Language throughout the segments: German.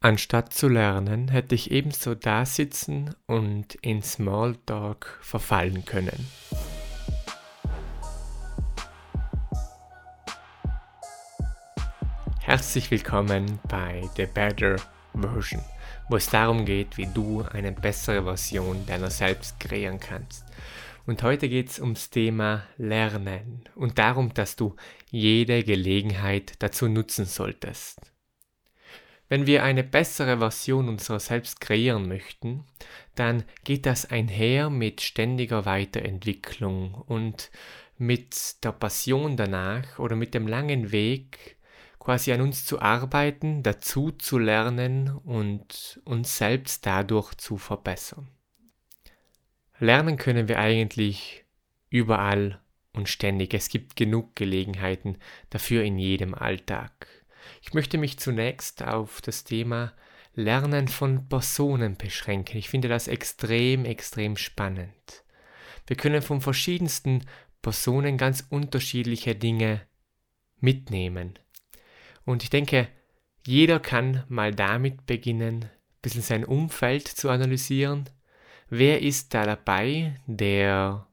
Anstatt zu lernen, hätte ich ebenso da sitzen und in Smalltalk verfallen können. Herzlich willkommen bei The Better Version, wo es darum geht, wie du eine bessere Version deiner selbst kreieren kannst. Und heute geht es ums Thema Lernen und darum, dass du jede Gelegenheit dazu nutzen solltest. Wenn wir eine bessere Version unserer selbst kreieren möchten, dann geht das einher mit ständiger Weiterentwicklung und mit der Passion danach oder mit dem langen Weg, quasi an uns zu arbeiten, dazu zu lernen und uns selbst dadurch zu verbessern. Lernen können wir eigentlich überall und ständig. Es gibt genug Gelegenheiten dafür in jedem Alltag. Ich möchte mich zunächst auf das Thema Lernen von Personen beschränken. Ich finde das extrem, extrem spannend. Wir können von verschiedensten Personen ganz unterschiedliche Dinge mitnehmen. Und ich denke, jeder kann mal damit beginnen, ein bisschen sein Umfeld zu analysieren. Wer ist da dabei, der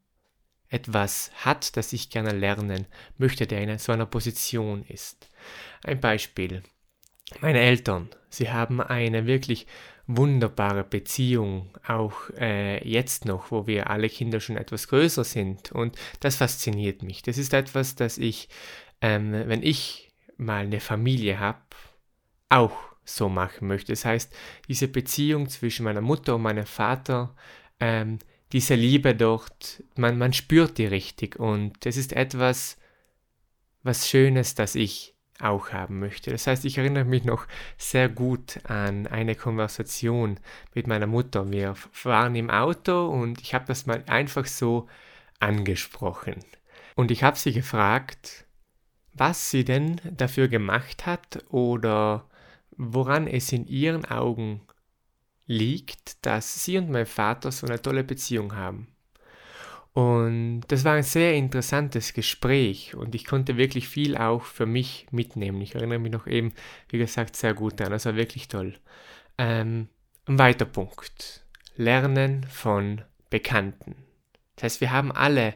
etwas hat, das ich gerne lernen möchte, der in so einer Position ist. Ein Beispiel. Meine Eltern, sie haben eine wirklich wunderbare Beziehung, auch äh, jetzt noch, wo wir alle Kinder schon etwas größer sind. Und das fasziniert mich. Das ist etwas, das ich, ähm, wenn ich mal eine Familie habe, auch so machen möchte. Das heißt, diese Beziehung zwischen meiner Mutter und meinem Vater, ähm, diese Liebe dort, man, man spürt die richtig und das ist etwas, was Schönes, das ich auch haben möchte. Das heißt, ich erinnere mich noch sehr gut an eine Konversation mit meiner Mutter. Wir waren im Auto und ich habe das mal einfach so angesprochen. Und ich habe sie gefragt, was sie denn dafür gemacht hat oder woran es in ihren Augen liegt, dass sie und mein Vater so eine tolle Beziehung haben. Und das war ein sehr interessantes Gespräch und ich konnte wirklich viel auch für mich mitnehmen. Ich erinnere mich noch eben, wie gesagt, sehr gut an. Das war wirklich toll. Ähm, ein weiter Punkt. Lernen von Bekannten. Das heißt, wir haben alle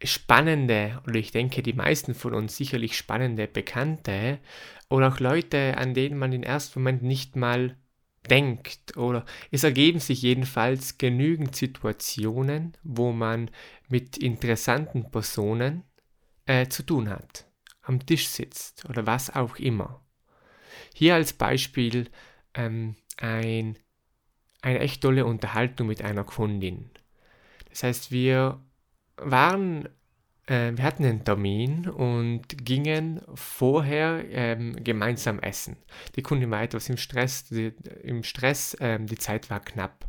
spannende, oder ich denke, die meisten von uns sicherlich spannende Bekannte oder auch Leute, an denen man im ersten Moment nicht mal denkt oder es ergeben sich jedenfalls genügend Situationen, wo man mit interessanten Personen äh, zu tun hat, am Tisch sitzt oder was auch immer. Hier als Beispiel ähm, ein, eine echt tolle Unterhaltung mit einer Kundin. Das heißt, wir waren äh, wir hatten einen Termin und gingen vorher ähm, gemeinsam essen. Die Kundin war etwas im Stress, die, im Stress, ähm, die Zeit war knapp.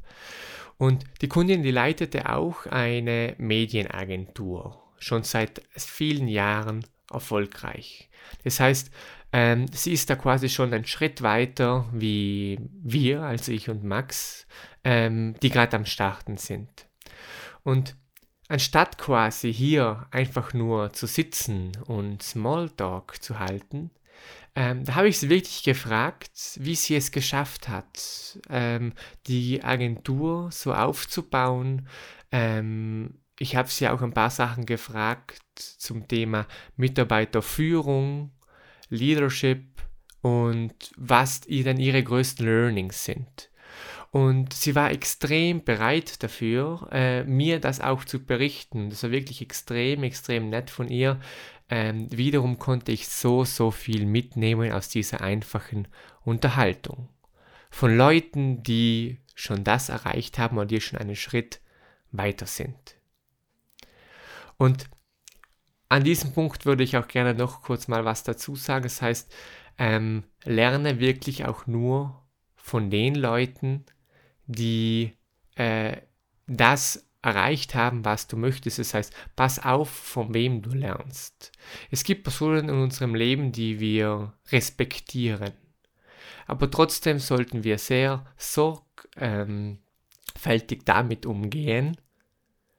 Und die Kundin, die leitete auch eine Medienagentur, schon seit vielen Jahren erfolgreich. Das heißt, ähm, sie ist da quasi schon einen Schritt weiter wie wir, also ich und Max, ähm, die gerade am Starten sind. Und Anstatt quasi hier einfach nur zu sitzen und Smalltalk zu halten, ähm, da habe ich sie wirklich gefragt, wie sie es geschafft hat, ähm, die Agentur so aufzubauen. Ähm, ich habe sie auch ein paar Sachen gefragt zum Thema Mitarbeiterführung, Leadership und was denn ihre größten Learnings sind. Und sie war extrem bereit dafür, äh, mir das auch zu berichten. Das war wirklich extrem, extrem nett von ihr. Ähm, wiederum konnte ich so, so viel mitnehmen aus dieser einfachen Unterhaltung. Von Leuten, die schon das erreicht haben und die schon einen Schritt weiter sind. Und an diesem Punkt würde ich auch gerne noch kurz mal was dazu sagen. Das heißt, ähm, lerne wirklich auch nur von den Leuten, die äh, das erreicht haben, was du möchtest. Das heißt, pass auf, von wem du lernst. Es gibt Personen in unserem Leben, die wir respektieren. Aber trotzdem sollten wir sehr sorgfältig ähm, damit umgehen,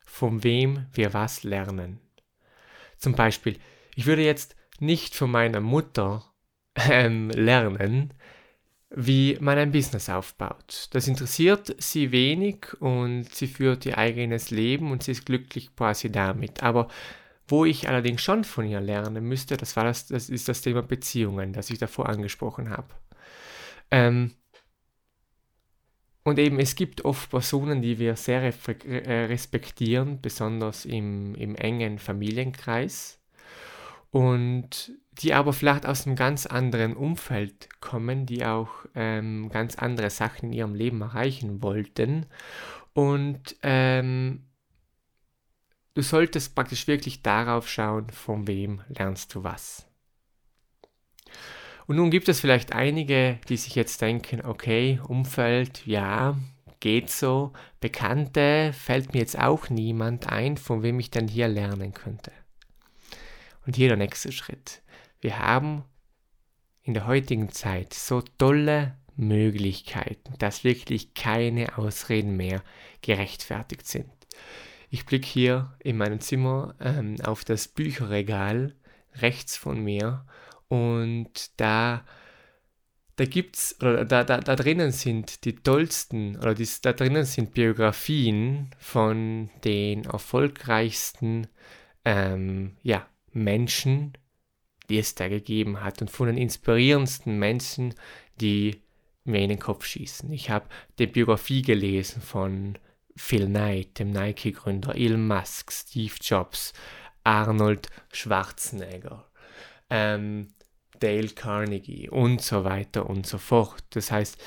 von wem wir was lernen. Zum Beispiel, ich würde jetzt nicht von meiner Mutter ähm, lernen, wie man ein Business aufbaut. Das interessiert sie wenig und sie führt ihr eigenes Leben und sie ist glücklich quasi damit. Aber wo ich allerdings schon von ihr lernen müsste, das war das, das ist das Thema Beziehungen, das ich davor angesprochen habe. Ähm, und eben, es gibt oft Personen, die wir sehr äh, respektieren, besonders im, im engen Familienkreis. Und die aber vielleicht aus einem ganz anderen Umfeld kommen, die auch ähm, ganz andere Sachen in ihrem Leben erreichen wollten. Und ähm, du solltest praktisch wirklich darauf schauen, von wem lernst du was. Und nun gibt es vielleicht einige, die sich jetzt denken, okay, Umfeld, ja, geht so, Bekannte, fällt mir jetzt auch niemand ein, von wem ich denn hier lernen könnte. Und hier der nächste Schritt. Wir haben in der heutigen Zeit so tolle Möglichkeiten, dass wirklich keine Ausreden mehr gerechtfertigt sind. Ich blicke hier in meinem Zimmer ähm, auf das Bücherregal rechts von mir und da, da gibt's, oder da, da, da drinnen sind die tollsten, oder die, da drinnen sind Biografien von den erfolgreichsten ähm, ja, Menschen, die es da gegeben hat und von den inspirierendsten Menschen, die mir in den Kopf schießen. Ich habe die Biografie gelesen von Phil Knight, dem Nike-Gründer, Elon Musk, Steve Jobs, Arnold Schwarzenegger, ähm, Dale Carnegie und so weiter und so fort. Das heißt,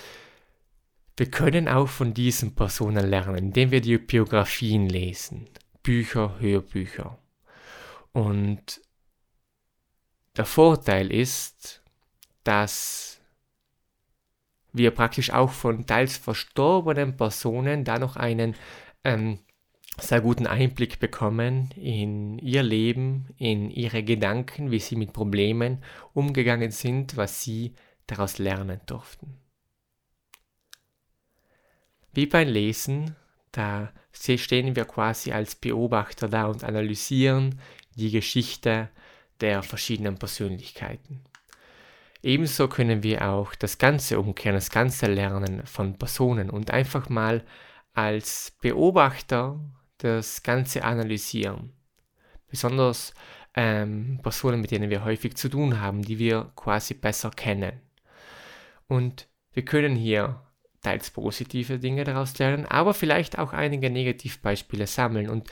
wir können auch von diesen Personen lernen, indem wir die Biografien lesen, Bücher, Hörbücher. Und der Vorteil ist, dass wir praktisch auch von teils verstorbenen Personen da noch einen ähm, sehr guten Einblick bekommen in ihr Leben, in ihre Gedanken, wie sie mit Problemen umgegangen sind, was sie daraus lernen durften. Wie beim Lesen, da stehen wir quasi als Beobachter da und analysieren die Geschichte der verschiedenen Persönlichkeiten. Ebenso können wir auch das Ganze umkehren, das ganze Lernen von Personen und einfach mal als Beobachter das Ganze analysieren. Besonders ähm, Personen, mit denen wir häufig zu tun haben, die wir quasi besser kennen. Und wir können hier teils positive Dinge daraus lernen, aber vielleicht auch einige Negativbeispiele sammeln und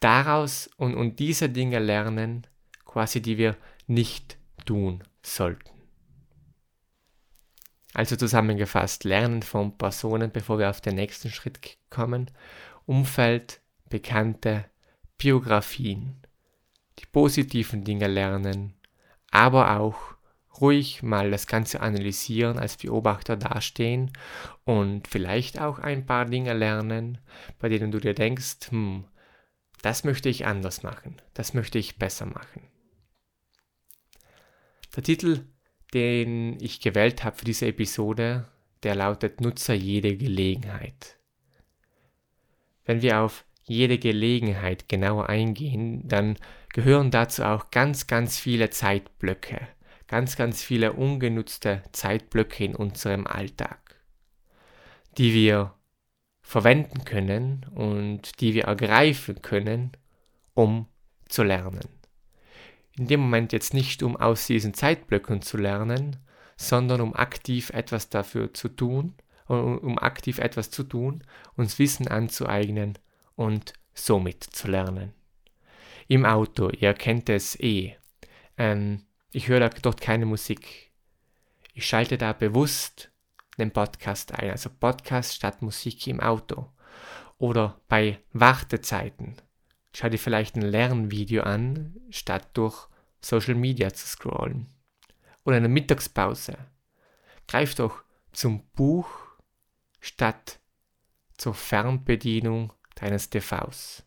daraus und, und diese Dinge lernen, quasi die wir nicht tun sollten. Also zusammengefasst, lernen von Personen, bevor wir auf den nächsten Schritt kommen, Umfeld, bekannte Biografien, die positiven Dinge lernen, aber auch ruhig mal das Ganze analysieren, als Beobachter dastehen und vielleicht auch ein paar Dinge lernen, bei denen du dir denkst, hm, das möchte ich anders machen, das möchte ich besser machen. Der Titel, den ich gewählt habe für diese Episode, der lautet Nutzer jede Gelegenheit. Wenn wir auf jede Gelegenheit genauer eingehen, dann gehören dazu auch ganz, ganz viele Zeitblöcke, ganz, ganz viele ungenutzte Zeitblöcke in unserem Alltag, die wir verwenden können und die wir ergreifen können, um zu lernen. In dem Moment jetzt nicht, um aus diesen Zeitblöcken zu lernen, sondern um aktiv etwas dafür zu tun, um aktiv etwas zu tun, uns Wissen anzueignen und somit zu lernen. Im Auto, ihr kennt es eh. Ähm, ich höre dort keine Musik. Ich schalte da bewusst den Podcast ein, also Podcast statt Musik im Auto. Oder bei Wartezeiten. Schau dir vielleicht ein Lernvideo an, statt durch Social Media zu scrollen. Oder eine Mittagspause. Greif doch zum Buch statt zur Fernbedienung deines TVs.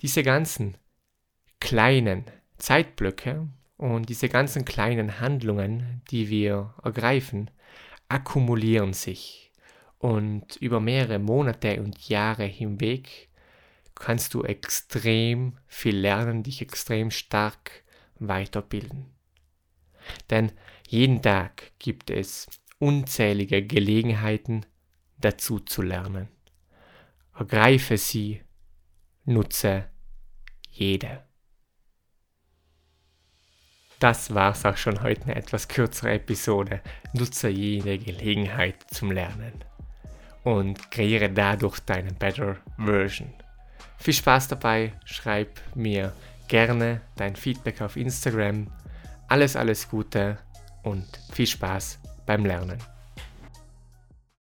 Diese ganzen kleinen Zeitblöcke und diese ganzen kleinen Handlungen, die wir ergreifen, akkumulieren sich und über mehrere Monate und Jahre hinweg kannst du extrem viel lernen, dich extrem stark weiterbilden. Denn jeden Tag gibt es unzählige Gelegenheiten, dazu zu lernen. Ergreife sie, nutze jede. Das war's auch schon heute eine etwas kürzere Episode. Nutze jede Gelegenheit zum Lernen und kreiere dadurch deine Better Version. Viel Spaß dabei, schreib mir gerne dein Feedback auf Instagram. Alles, alles Gute und viel Spaß beim Lernen.